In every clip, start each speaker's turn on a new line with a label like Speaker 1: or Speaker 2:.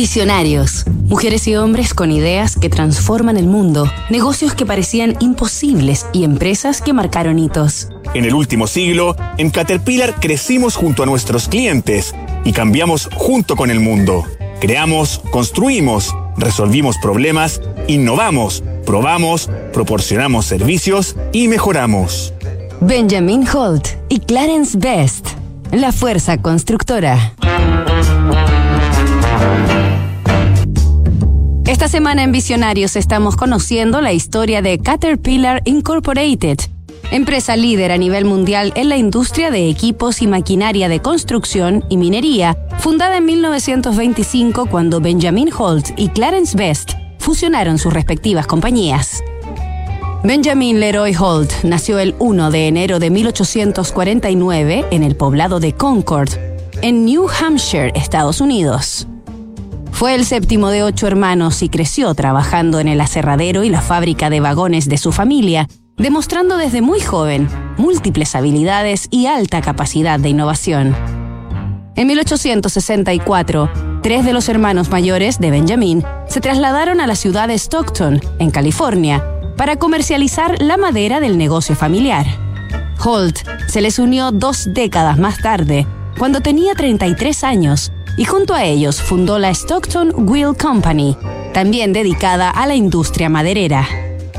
Speaker 1: Visionarios. Mujeres y hombres con ideas que transforman el mundo, negocios que parecían imposibles y empresas que marcaron hitos.
Speaker 2: En el último siglo, en Caterpillar crecimos junto a nuestros clientes y cambiamos junto con el mundo. Creamos, construimos, resolvimos problemas, innovamos, probamos, proporcionamos servicios y mejoramos.
Speaker 1: Benjamin Holt y Clarence Best. La fuerza constructora. Esta semana en Visionarios estamos conociendo la historia de Caterpillar Incorporated, empresa líder a nivel mundial en la industria de equipos y maquinaria de construcción y minería, fundada en 1925 cuando Benjamin Holt y Clarence Best fusionaron sus respectivas compañías. Benjamin Leroy Holt nació el 1 de enero de 1849 en el poblado de Concord, en New Hampshire, Estados Unidos. Fue el séptimo de ocho hermanos y creció trabajando en el aserradero y la fábrica de vagones de su familia, demostrando desde muy joven múltiples habilidades y alta capacidad de innovación. En 1864, tres de los hermanos mayores de Benjamin se trasladaron a la ciudad de Stockton, en California, para comercializar la madera del negocio familiar. Holt se les unió dos décadas más tarde, cuando tenía 33 años, y junto a ellos fundó la Stockton Wheel Company, también dedicada a la industria maderera.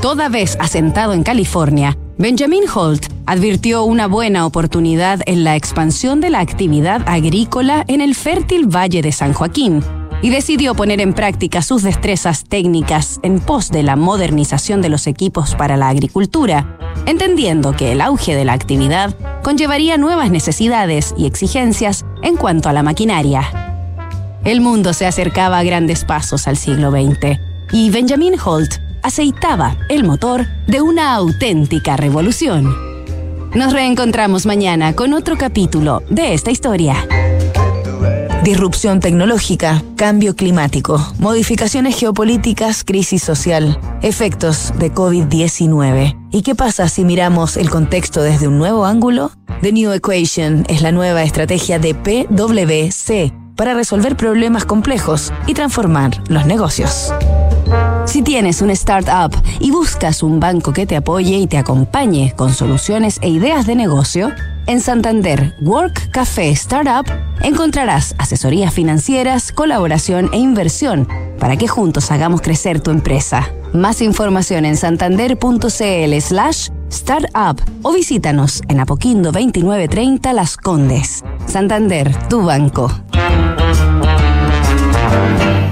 Speaker 1: Toda vez asentado en California, Benjamin Holt advirtió una buena oportunidad en la expansión de la actividad agrícola en el fértil Valle de San Joaquín y decidió poner en práctica sus destrezas técnicas en pos de la modernización de los equipos para la agricultura, entendiendo que el auge de la actividad conllevaría nuevas necesidades y exigencias en cuanto a la maquinaria. El mundo se acercaba a grandes pasos al siglo XX y Benjamin Holt aceitaba el motor de una auténtica revolución. Nos reencontramos mañana con otro capítulo de esta historia.
Speaker 3: Disrupción tecnológica, cambio climático, modificaciones geopolíticas, crisis social, efectos de COVID-19. ¿Y qué pasa si miramos el contexto desde un nuevo ángulo? The New Equation es la nueva estrategia de PwC para resolver problemas complejos y transformar los negocios.
Speaker 1: Si tienes un startup y buscas un banco que te apoye y te acompañe con soluciones e ideas de negocio, en Santander Work Café Startup encontrarás asesorías financieras, colaboración e inversión para que juntos hagamos crecer tu empresa. Más información en santander.cl slash startup o visítanos en Apoquindo 2930 Las Condes. Santander, tu banco. Thank you.